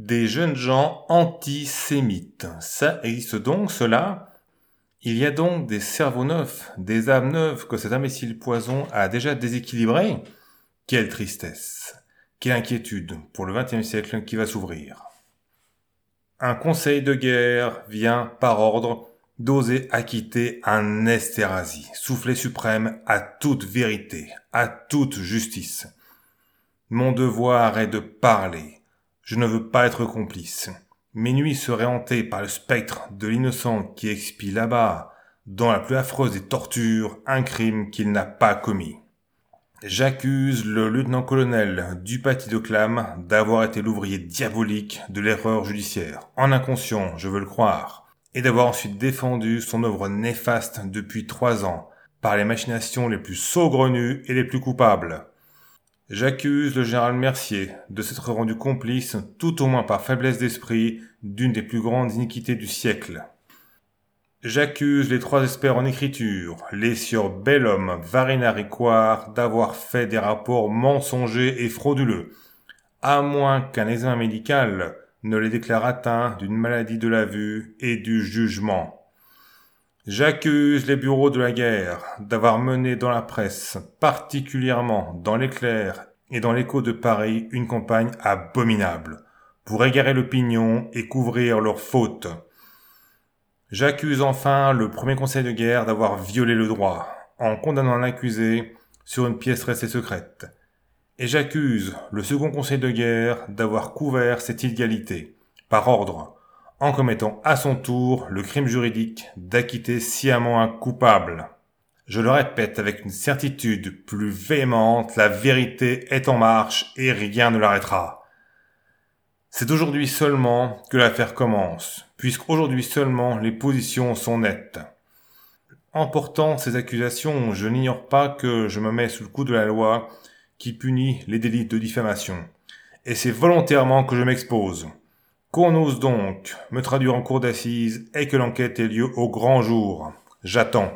Des jeunes gens antisémites. Ça existe donc, cela Il y a donc des cerveaux neufs, des âmes neuves que cet imbécile poison a déjà déséquilibrés Quelle tristesse Quelle inquiétude pour le XXe siècle qui va s'ouvrir. Un conseil de guerre vient, par ordre, d'oser acquitter un Esterhazy, soufflet suprême à toute vérité, à toute justice. Mon devoir est de parler, je ne veux pas être complice. Mes nuits seraient hantées par le spectre de l'innocent qui expie là-bas, dans la plus affreuse des tortures, un crime qu'il n'a pas commis. J'accuse le lieutenant-colonel Dupaty de Clam d'avoir été l'ouvrier diabolique de l'erreur judiciaire, en inconscient, je veux le croire, et d'avoir ensuite défendu son œuvre néfaste depuis trois ans, par les machinations les plus saugrenues et les plus coupables. J'accuse le général Mercier de s'être rendu complice, tout au moins par faiblesse d'esprit, d'une des plus grandes iniquités du siècle. J'accuse les trois experts en écriture, les sieur Bellhomme, Varina Ricoire, d'avoir fait des rapports mensongers et frauduleux, à moins qu'un examen médical ne les déclare atteints d'une maladie de la vue et du jugement. J'accuse les bureaux de la guerre d'avoir mené dans la presse, particulièrement dans l'éclair et dans l'écho de Paris, une campagne abominable, pour égarer l'opinion et couvrir leurs fautes. J'accuse enfin le premier conseil de guerre d'avoir violé le droit, en condamnant l'accusé sur une pièce restée secrète. Et j'accuse le second conseil de guerre d'avoir couvert cette illégalité, par ordre, en commettant à son tour le crime juridique d'acquitter sciemment un coupable. Je le répète avec une certitude plus véhémente, la vérité est en marche et rien ne l'arrêtera. C'est aujourd'hui seulement que l'affaire commence, puisqu'aujourd'hui seulement les positions sont nettes. En portant ces accusations, je n'ignore pas que je me mets sous le coup de la loi qui punit les délits de diffamation. Et c'est volontairement que je m'expose. Qu'on ose donc me traduire en cour d'assises et que l'enquête ait lieu au grand jour. J'attends.